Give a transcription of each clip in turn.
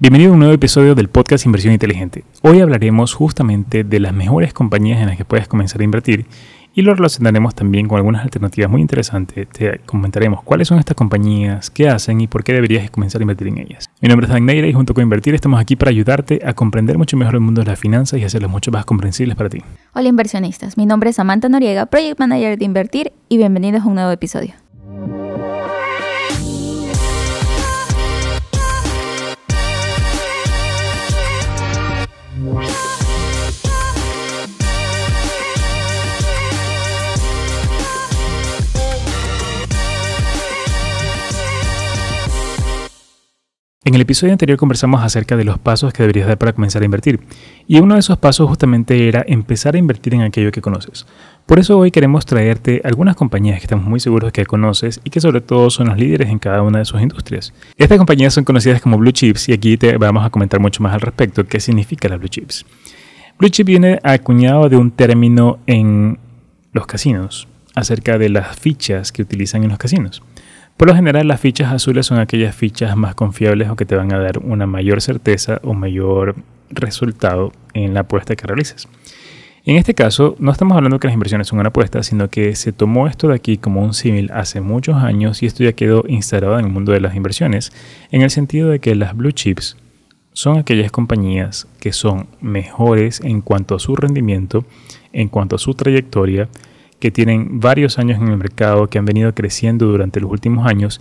Bienvenido a un nuevo episodio del podcast Inversión Inteligente. Hoy hablaremos justamente de las mejores compañías en las que puedes comenzar a invertir y lo relacionaremos también con algunas alternativas muy interesantes. Te comentaremos cuáles son estas compañías, qué hacen y por qué deberías comenzar a invertir en ellas. Mi nombre es Dan Neira y junto con Invertir estamos aquí para ayudarte a comprender mucho mejor el mundo de las finanzas y hacerlos mucho más comprensibles para ti. Hola inversionistas, mi nombre es Samantha Noriega, Project Manager de Invertir y bienvenidos a un nuevo episodio. En el episodio anterior conversamos acerca de los pasos que deberías dar para comenzar a invertir, y uno de esos pasos justamente era empezar a invertir en aquello que conoces. Por eso hoy queremos traerte algunas compañías que estamos muy seguros que conoces y que sobre todo son los líderes en cada una de sus industrias. Estas compañías son conocidas como Blue Chips y aquí te vamos a comentar mucho más al respecto qué significa la Blue Chips. Blue Chip viene acuñado de un término en los casinos acerca de las fichas que utilizan en los casinos. Por lo general, las fichas azules son aquellas fichas más confiables o que te van a dar una mayor certeza o mayor resultado en la apuesta que realices. En este caso, no estamos hablando que las inversiones son una apuesta, sino que se tomó esto de aquí como un símil hace muchos años y esto ya quedó instalado en el mundo de las inversiones, en el sentido de que las blue chips son aquellas compañías que son mejores en cuanto a su rendimiento, en cuanto a su trayectoria, que tienen varios años en el mercado, que han venido creciendo durante los últimos años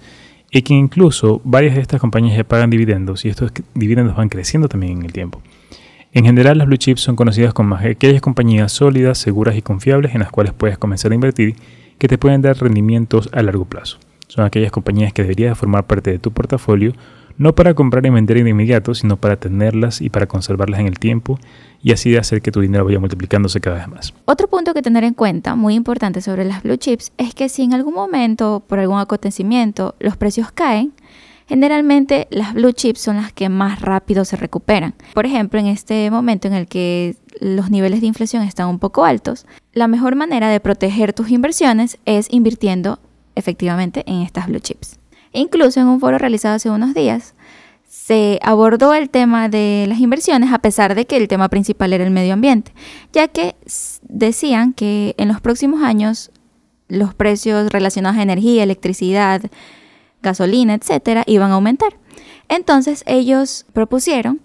y que incluso varias de estas compañías ya pagan dividendos y estos dividendos van creciendo también en el tiempo. En general, las blue chips son conocidas como aquellas compañías sólidas, seguras y confiables en las cuales puedes comenzar a invertir que te pueden dar rendimientos a largo plazo. Son aquellas compañías que deberías formar parte de tu portafolio no para comprar y vender de inmediato, sino para tenerlas y para conservarlas en el tiempo y así hacer que tu dinero vaya multiplicándose cada vez más. Otro punto que tener en cuenta, muy importante sobre las blue chips, es que si en algún momento, por algún acontecimiento, los precios caen, generalmente las blue chips son las que más rápido se recuperan. Por ejemplo, en este momento en el que los niveles de inflación están un poco altos, la mejor manera de proteger tus inversiones es invirtiendo efectivamente en estas blue chips. Incluso en un foro realizado hace unos días, se abordó el tema de las inversiones a pesar de que el tema principal era el medio ambiente, ya que decían que en los próximos años los precios relacionados a energía, electricidad, gasolina, etcétera, iban a aumentar. Entonces ellos propusieron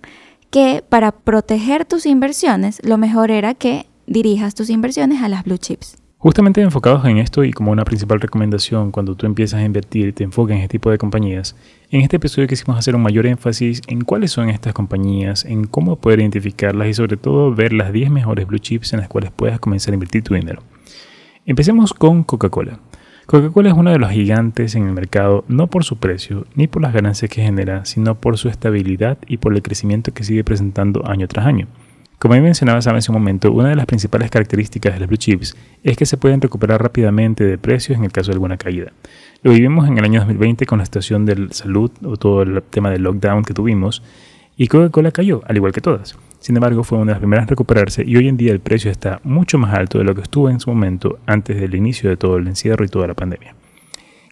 que para proteger tus inversiones, lo mejor era que dirijas tus inversiones a las blue chips. Justamente enfocados en esto y como una principal recomendación cuando tú empiezas a invertir te enfocas en este tipo de compañías, en este episodio quisimos hacer un mayor énfasis en cuáles son estas compañías, en cómo poder identificarlas y sobre todo ver las 10 mejores blue chips en las cuales puedas comenzar a invertir tu dinero. Empecemos con Coca-Cola. Coca-Cola es uno de los gigantes en el mercado no por su precio ni por las ganancias que genera, sino por su estabilidad y por el crecimiento que sigue presentando año tras año. Como mencionaba Sam hace un momento, una de las principales características de las blue chips es que se pueden recuperar rápidamente de precios en el caso de alguna caída. Lo vivimos en el año 2020 con la situación de salud o todo el tema del lockdown que tuvimos y Coca-Cola cayó, al igual que todas. Sin embargo, fue una de las primeras en recuperarse y hoy en día el precio está mucho más alto de lo que estuvo en su momento antes del inicio de todo el encierro y toda la pandemia.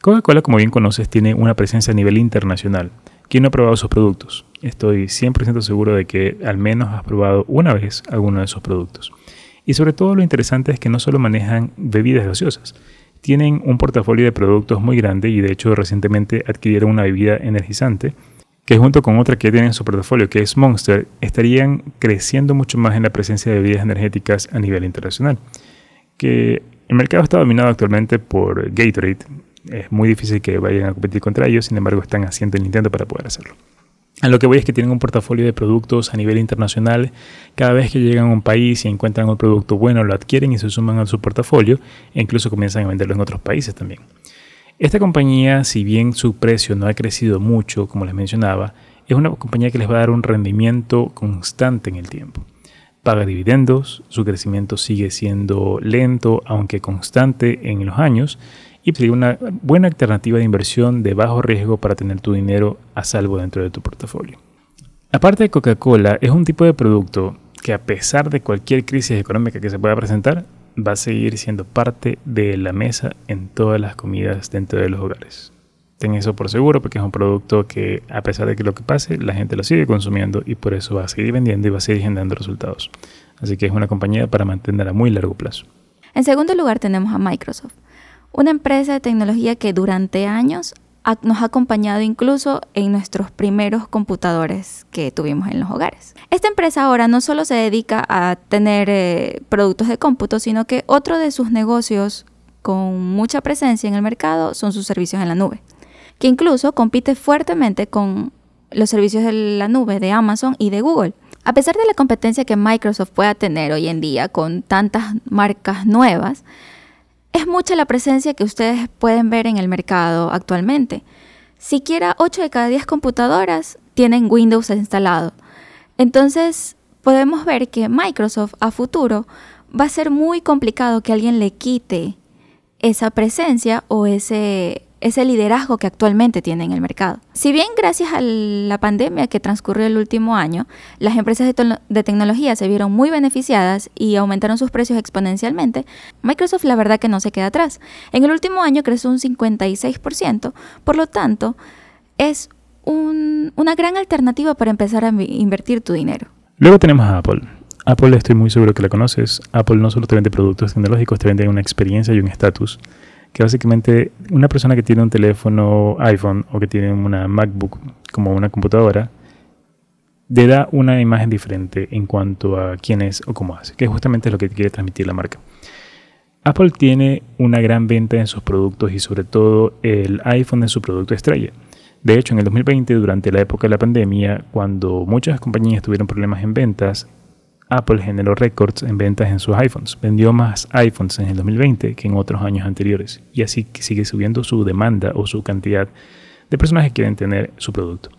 Coca-Cola, como bien conoces, tiene una presencia a nivel internacional. ¿Quién no ha probado sus productos? Estoy 100% seguro de que al menos has probado una vez alguno de esos productos. Y sobre todo lo interesante es que no solo manejan bebidas gaseosas, tienen un portafolio de productos muy grande y de hecho recientemente adquirieron una bebida energizante que junto con otra que tienen en su portafolio que es Monster estarían creciendo mucho más en la presencia de bebidas energéticas a nivel internacional. Que el mercado está dominado actualmente por Gatorade, es muy difícil que vayan a competir contra ellos, sin embargo están haciendo el intento para poder hacerlo. A lo que voy es que tienen un portafolio de productos a nivel internacional. Cada vez que llegan a un país y encuentran un producto bueno, lo adquieren y se suman a su portafolio e incluso comienzan a venderlo en otros países también. Esta compañía, si bien su precio no ha crecido mucho, como les mencionaba, es una compañía que les va a dar un rendimiento constante en el tiempo. Paga dividendos, su crecimiento sigue siendo lento, aunque constante en los años, y sería una buena alternativa de inversión de bajo riesgo para tener tu dinero a salvo dentro de tu portafolio. Aparte de Coca-Cola, es un tipo de producto que a pesar de cualquier crisis económica que se pueda presentar, va a seguir siendo parte de la mesa en todas las comidas dentro de los hogares. Ten eso por seguro porque es un producto que a pesar de que lo que pase, la gente lo sigue consumiendo y por eso va a seguir vendiendo y va a seguir generando resultados. Así que es una compañía para mantener a muy largo plazo. En segundo lugar tenemos a Microsoft, una empresa de tecnología que durante años nos ha acompañado incluso en nuestros primeros computadores que tuvimos en los hogares. Esta empresa ahora no solo se dedica a tener eh, productos de cómputo, sino que otro de sus negocios con mucha presencia en el mercado son sus servicios en la nube, que incluso compite fuertemente con los servicios de la nube de Amazon y de Google. A pesar de la competencia que Microsoft pueda tener hoy en día con tantas marcas nuevas, es mucha la presencia que ustedes pueden ver en el mercado actualmente. Siquiera 8 de cada 10 computadoras tienen Windows instalado. Entonces, podemos ver que Microsoft a futuro va a ser muy complicado que alguien le quite esa presencia o ese ese liderazgo que actualmente tiene en el mercado. Si bien gracias a la pandemia que transcurrió el último año, las empresas de, tecnología se vieron muy beneficiadas y aumentaron sus precios exponencialmente, Microsoft la verdad que no se queda atrás. En el último año creció un 56%, por lo tanto, es una gran alternativa para empezar a invertir tu dinero. Luego tenemos a Apple. Apple estoy muy seguro que la conoces. Apple no solo te vende productos tecnológicos, te vende una experiencia y un estatus que básicamente una persona que tiene un teléfono iPhone o que tiene una MacBook como una computadora, le da una imagen diferente en cuanto a quién es o cómo hace, que justamente es lo que quiere transmitir la marca. Apple tiene una gran venta en sus productos y sobre todo el iPhone es su producto estrella. De hecho, en el 2020, durante la época de la pandemia, cuando muchas compañías tuvieron problemas en ventas, Apple generó récords en ventas en sus iPhones. Vendió más iPhones en el 2020 que en otros años anteriores. Y así sigue subiendo su demanda o su cantidad de personas que quieren tener su producto.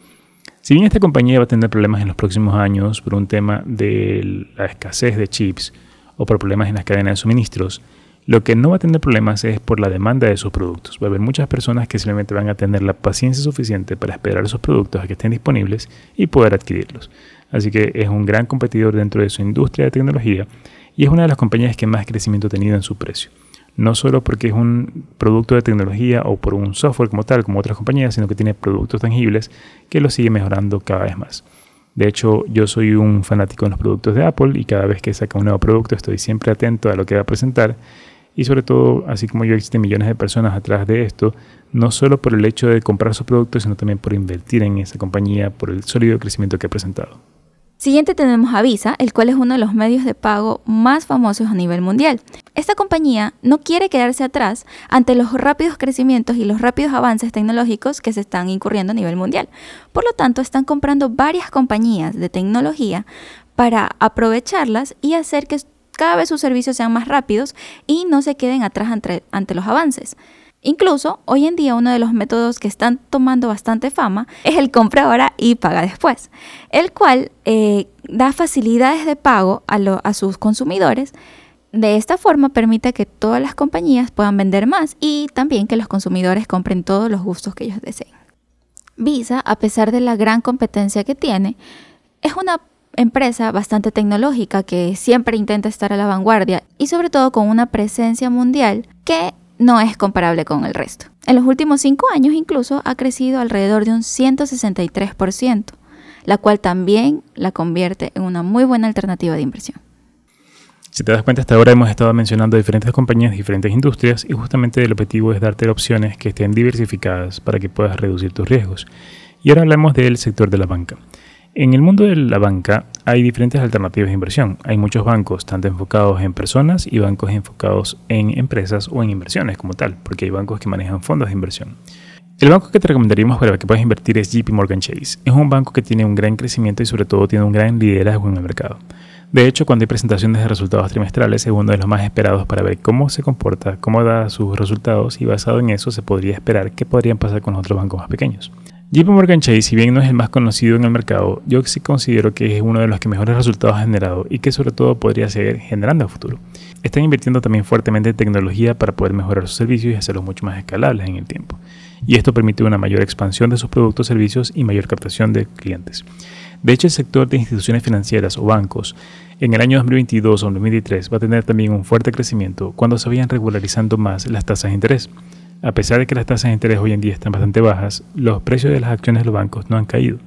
Si bien esta compañía va a tener problemas en los próximos años por un tema de la escasez de chips o por problemas en las cadenas de suministros, lo que no va a tener problemas es por la demanda de sus productos. Va a haber muchas personas que simplemente van a tener la paciencia suficiente para esperar esos productos a que estén disponibles y poder adquirirlos. Así que es un gran competidor dentro de su industria de tecnología y es una de las compañías que más crecimiento ha tenido en su precio. No solo porque es un producto de tecnología o por un software como tal, como otras compañías, sino que tiene productos tangibles que lo sigue mejorando cada vez más. De hecho, yo soy un fanático de los productos de Apple y cada vez que saca un nuevo producto estoy siempre atento a lo que va a presentar. Y sobre todo, así como yo, existen millones de personas atrás de esto, no solo por el hecho de comprar sus productos, sino también por invertir en esa compañía, por el sólido crecimiento que ha presentado. Siguiente tenemos a Visa, el cual es uno de los medios de pago más famosos a nivel mundial. Esta compañía no quiere quedarse atrás ante los rápidos crecimientos y los rápidos avances tecnológicos que se están incurriendo a nivel mundial. Por lo tanto, están comprando varias compañías de tecnología para aprovecharlas y hacer que cada vez sus servicios sean más rápidos y no se queden atrás ante, ante los avances. Incluso hoy en día uno de los métodos que están tomando bastante fama es el compra ahora y paga después, el cual eh, da facilidades de pago a, a sus consumidores. De esta forma permite que todas las compañías puedan vender más y también que los consumidores compren todos los gustos que ellos deseen. Visa, a pesar de la gran competencia que tiene, es una empresa bastante tecnológica que siempre intenta estar a la vanguardia y sobre todo con una presencia mundial que no es comparable con el resto. En los últimos cinco años incluso ha crecido alrededor de un 163%, la cual también la convierte en una muy buena alternativa de inversión. Si te das cuenta, hasta ahora hemos estado mencionando diferentes compañías, diferentes industrias y justamente el objetivo es darte opciones que estén diversificadas para que puedas reducir tus riesgos. Y ahora hablamos del sector de la banca. En el mundo de la banca hay diferentes alternativas de inversión. Hay muchos bancos, tanto enfocados en personas y bancos enfocados en empresas o en inversiones como tal, porque hay bancos que manejan fondos de inversión. El banco que te recomendaríamos para que puedas invertir es JP Morgan Chase. Es un banco que tiene un gran crecimiento y sobre todo tiene un gran liderazgo en el mercado. De hecho, cuando hay presentaciones de resultados trimestrales, es uno de los más esperados para ver cómo se comporta, cómo da sus resultados y basado en eso se podría esperar qué podrían pasar con otros bancos más pequeños. JP Morgan Chase, si bien no es el más conocido en el mercado, yo sí considero que es uno de los que mejores resultados ha generado y que sobre todo podría seguir generando a futuro. Están invirtiendo también fuertemente en tecnología para poder mejorar sus servicios y hacerlos mucho más escalables en el tiempo. Y esto permite una mayor expansión de sus productos, servicios y mayor captación de clientes. De hecho, el sector de instituciones financieras o bancos en el año 2022 o 2023 va a tener también un fuerte crecimiento cuando se vayan regularizando más las tasas de interés. A pesar de que las tasas de interés hoy en día están bastante bajas, los precios de las acciones de los bancos no han caído.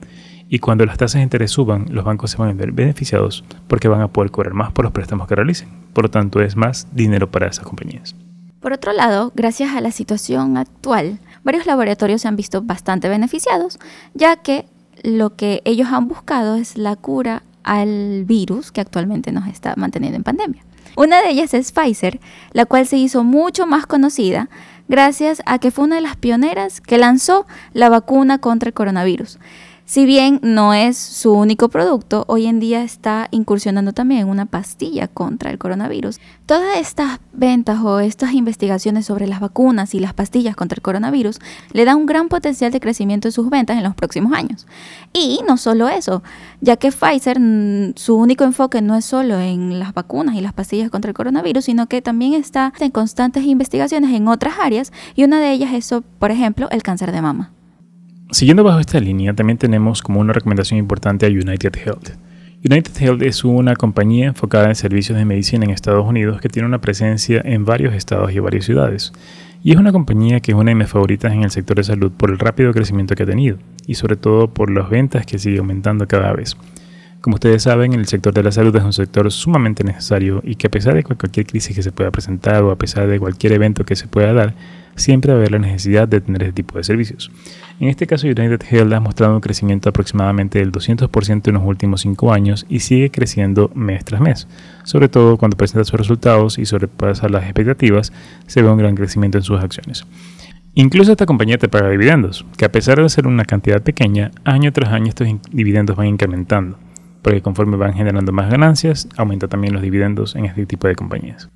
Y cuando las tasas de interés suban, los bancos se van a ver beneficiados porque van a poder cobrar más por los préstamos que realicen. Por lo tanto, es más dinero para esas compañías. Por otro lado, gracias a la situación actual, varios laboratorios se han visto bastante beneficiados, ya que lo que ellos han buscado es la cura al virus que actualmente nos está manteniendo en pandemia. Una de ellas es Pfizer, la cual se hizo mucho más conocida gracias a que fue una de las pioneras que lanzó la vacuna contra el coronavirus. Si bien no es su único producto, hoy en día está incursionando también en una pastilla contra el coronavirus. Todas estas ventas o estas investigaciones sobre las vacunas y las pastillas contra el coronavirus le dan un gran potencial de crecimiento en sus ventas en los próximos años. Y no solo eso, ya que Pfizer, mm, su único enfoque no es solo en las vacunas y las pastillas contra el coronavirus, sino que también está en constantes investigaciones en otras áreas y una de ellas es, por ejemplo, el cáncer de mama. Siguiendo bajo esta línea, también tenemos como una recomendación importante a United Health. United Health es una compañía enfocada en servicios de medicina en Estados Unidos que tiene una presencia en varios estados y varias ciudades. Y es una compañía que es una de mis favoritas en el sector de salud por el rápido crecimiento que ha tenido y sobre todo por las ventas que sigue aumentando cada vez. Como ustedes saben, el sector de la salud es un sector sumamente necesario y que a pesar de cualquier crisis que se pueda presentar o a pesar de cualquier evento que se pueda dar, siempre va a haber la necesidad de tener ese tipo de servicios. En este caso, United Health ha mostrado un crecimiento aproximadamente del 200% en los últimos 5 años y sigue creciendo mes tras mes. Sobre todo cuando presenta sus resultados y sobrepasa las expectativas, se ve un gran crecimiento en sus acciones. Incluso esta compañía te paga dividendos, que a pesar de ser una cantidad pequeña, año tras año estos dividendos van incrementando, porque conforme van generando más ganancias, aumenta también los dividendos en este tipo de compañías.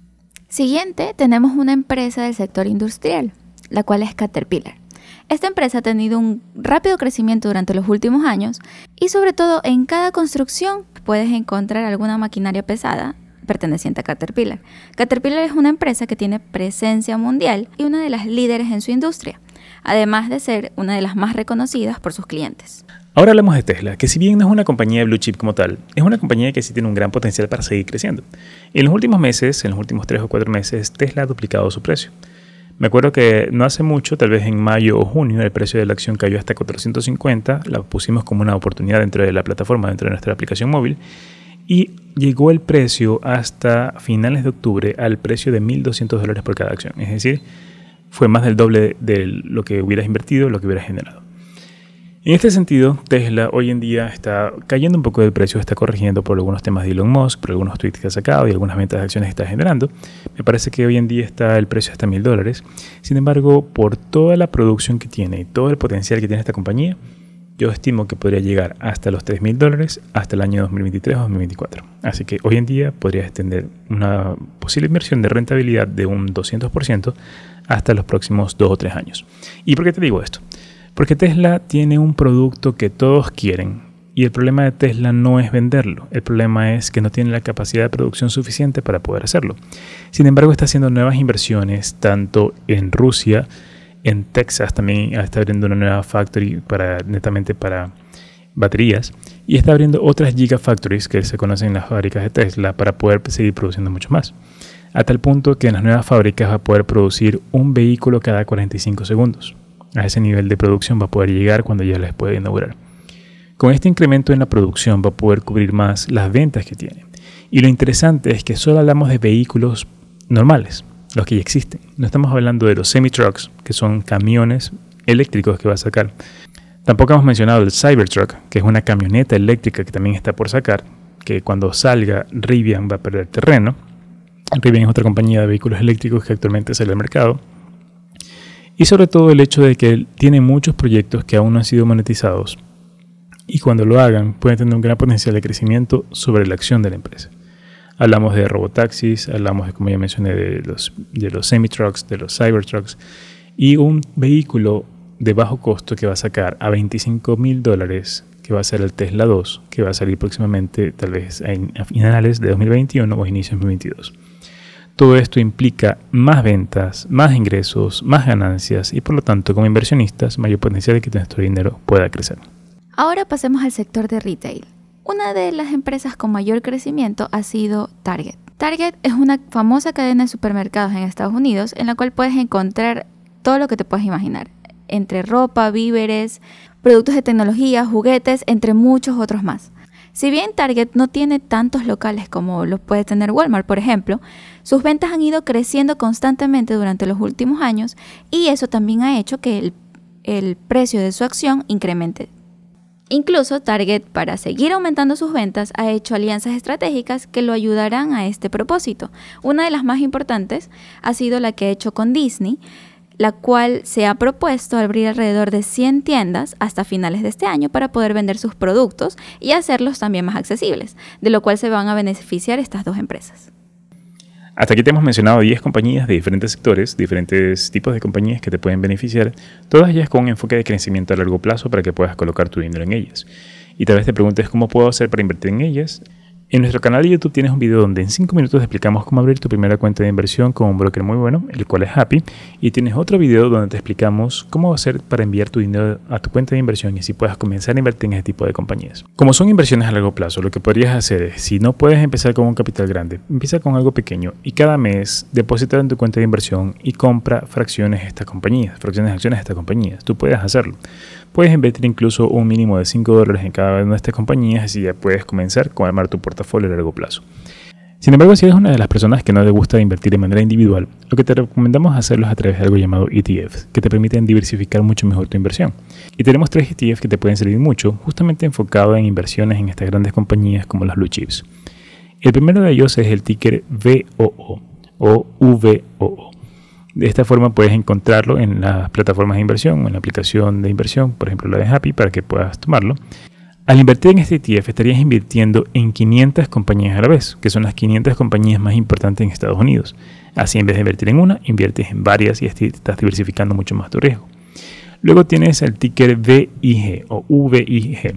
Siguiente, tenemos una empresa del sector industrial, la cual es Caterpillar. Esta empresa ha tenido un rápido crecimiento durante los últimos años y sobre todo en cada construcción puedes encontrar alguna maquinaria pesada perteneciente a Caterpillar. Caterpillar es una empresa que tiene presencia mundial y una de las líderes en su industria, además de ser una de las más reconocidas por sus clientes. Ahora hablamos de Tesla, que si bien no es una compañía de blue chip como tal, es una compañía que sí tiene un gran potencial para seguir creciendo. En los últimos meses, en los últimos 3 o 4 meses, Tesla ha duplicado su precio. Me acuerdo que no hace mucho, tal vez en mayo o junio, el precio de la acción cayó hasta 450, la pusimos como una oportunidad dentro de la plataforma, dentro de nuestra aplicación móvil, y llegó el precio hasta finales de octubre al precio de 1.200 dólares por cada acción. Es decir, fue más del doble de lo que hubieras invertido, lo que hubieras generado. En este sentido, Tesla hoy en día está cayendo un poco del precio, está corrigiendo por algunos temas de Elon Musk, por algunos tweets que ha sacado y algunas ventas de acciones que está generando. Me parece que hoy en día está el precio hasta mil dólares. Sin embargo, por toda la producción que tiene y todo el potencial que tiene esta compañía, yo estimo que podría llegar hasta los 3 mil dólares hasta el año 2023 o 2024. Así que hoy en día podría extender una posible inversión de rentabilidad de un 200% hasta los próximos 2 o 3 años. ¿Y por qué te digo esto? Porque Tesla tiene un producto que todos quieren y el problema de Tesla no es venderlo, el problema es que no tiene la capacidad de producción suficiente para poder hacerlo. Sin embargo, está haciendo nuevas inversiones tanto en Rusia, en Texas también está abriendo una nueva factory para netamente para baterías y está abriendo otras gigafactories que se conocen en las fábricas de Tesla para poder seguir produciendo mucho más. A tal punto que en las nuevas fábricas va a poder producir un vehículo cada 45 segundos a ese nivel de producción va a poder llegar cuando ya les pueda inaugurar. Con este incremento en la producción va a poder cubrir más las ventas que tiene. Y lo interesante es que solo hablamos de vehículos normales, los que ya existen. No estamos hablando de los semi-trucks, que son camiones eléctricos que va a sacar. Tampoco hemos mencionado el Cybertruck, que es una camioneta eléctrica que también está por sacar, que cuando salga Rivian va a perder terreno. Rivian es otra compañía de vehículos eléctricos que actualmente sale al mercado y sobre todo el hecho de que tiene muchos proyectos que aún no han sido monetizados y cuando lo hagan pueden tener un gran potencial de crecimiento sobre la acción de la empresa. Hablamos de robotaxis, hablamos de, como ya mencioné, de los, de los semi-trucks, de los cybertrucks y un vehículo de bajo costo que va a sacar a 25 mil dólares, que va a ser el Tesla 2, que va a salir próximamente, tal vez a finales de 2021 o inicios de 2022. Todo esto implica más ventas, más ingresos, más ganancias y por lo tanto como inversionistas mayor potencial de que nuestro dinero pueda crecer. Ahora pasemos al sector de retail. Una de las empresas con mayor crecimiento ha sido Target. Target es una famosa cadena de supermercados en Estados Unidos en la cual puedes encontrar todo lo que te puedas imaginar, entre ropa, víveres, productos de tecnología, juguetes, entre muchos otros más. Si bien Target no tiene tantos locales como los puede tener Walmart, por ejemplo, sus ventas han ido creciendo constantemente durante los últimos años y eso también ha hecho que el precio de su acción incremente. Incluso Target, para seguir aumentando sus ventas, ha hecho alianzas estratégicas que lo ayudarán a este propósito. Una de las más importantes ha sido la que ha hecho con Disney, la cual se ha propuesto abrir alrededor de 100 tiendas hasta finales de este año para poder vender sus productos y hacerlos también más accesibles, de lo cual se van a beneficiar estas dos empresas. Hasta aquí te hemos mencionado 10 compañías de diferentes sectores, diferentes tipos de compañías que te pueden beneficiar, todas ellas con un enfoque de crecimiento a largo plazo para que puedas colocar tu dinero en ellas. Y tal vez te preguntes cómo puedo hacer para invertir en ellas. En nuestro canal de YouTube tienes un video donde en 5 minutos explicamos cómo abrir tu primera cuenta de inversión con un broker muy bueno, el cual es Happy, y tienes otro video donde te explicamos cómo hacer para enviar tu dinero a tu cuenta de inversión y así puedas comenzar a invertir en ese tipo de compañías. Como son inversiones a largo plazo, lo que podrías hacer es, si no puedes empezar con un capital grande, empieza con algo pequeño y cada mes deposita en tu cuenta de inversión y compra fracciones de estas compañías, fracciones de acciones de estas compañías. Tú puedes hacerlo. Puedes invertir incluso un mínimo de 5 dólares en cada una de estas compañías, así ya puedes comenzar con armar tu portafolio a largo plazo. Sin embargo, si eres una de las personas que no le gusta invertir de manera individual, lo que te recomendamos hacerlo es a través de algo llamado ETFs, que te permiten diversificar mucho mejor tu inversión. Y tenemos tres ETFs que te pueden servir mucho, justamente enfocados en inversiones en estas grandes compañías como las blue chips. El primero de ellos es el ticker VOO o VOO. De esta forma puedes encontrarlo en las plataformas de inversión en la aplicación de inversión, por ejemplo la de Happy, para que puedas tomarlo. Al invertir en este ETF estarías invirtiendo en 500 compañías a la vez, que son las 500 compañías más importantes en Estados Unidos. Así en vez de invertir en una, inviertes en varias y estás diversificando mucho más tu riesgo. Luego tienes el ticker VIG o VIG.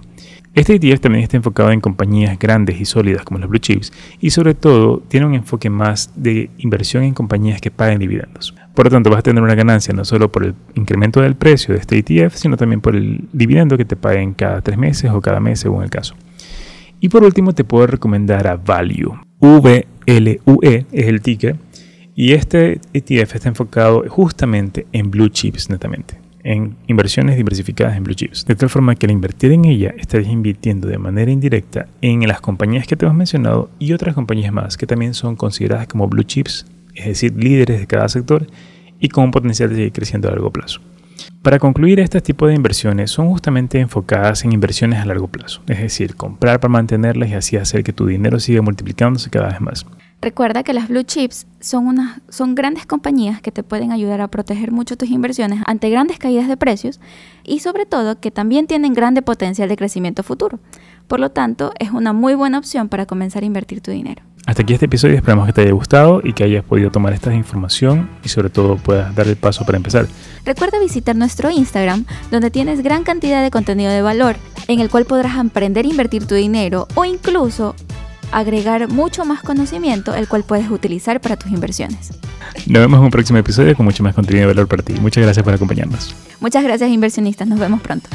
Este ETF también está enfocado en compañías grandes y sólidas como las blue chips y sobre todo tiene un enfoque más de inversión en compañías que paguen dividendos. Por lo tanto, vas a tener una ganancia no solo por el incremento del precio de este ETF, sino también por el dividendo que te paguen cada tres meses o cada mes, según el caso. Y por último, te puedo recomendar a Value. VLUE es el ticker. Y este ETF está enfocado justamente en blue chips netamente, en inversiones diversificadas en blue chips. De tal forma que al invertir en ella, estarías invirtiendo de manera indirecta en las compañías que te hemos mencionado y otras compañías más que también son consideradas como blue chips es decir, líderes de cada sector y con un potencial de seguir creciendo a largo plazo. Para concluir, este tipo de inversiones son justamente enfocadas en inversiones a largo plazo, es decir, comprar para mantenerlas y así hacer que tu dinero siga multiplicándose cada vez más. Recuerda que las blue chips son, unas, son grandes compañías que te pueden ayudar a proteger mucho tus inversiones ante grandes caídas de precios y sobre todo que también tienen grande potencial de crecimiento futuro. Por lo tanto, es una muy buena opción para comenzar a invertir tu dinero. Hasta aquí este episodio, esperamos que te haya gustado y que hayas podido tomar esta información y sobre todo puedas dar el paso para empezar. Recuerda visitar nuestro Instagram, donde tienes gran cantidad de contenido de valor, en el cual podrás aprender a invertir tu dinero o incluso agregar mucho más conocimiento, el cual puedes utilizar para tus inversiones. Nos vemos en un próximo episodio con mucho más contenido de valor para ti. Muchas gracias por acompañarnos. Muchas gracias inversionistas, nos vemos pronto.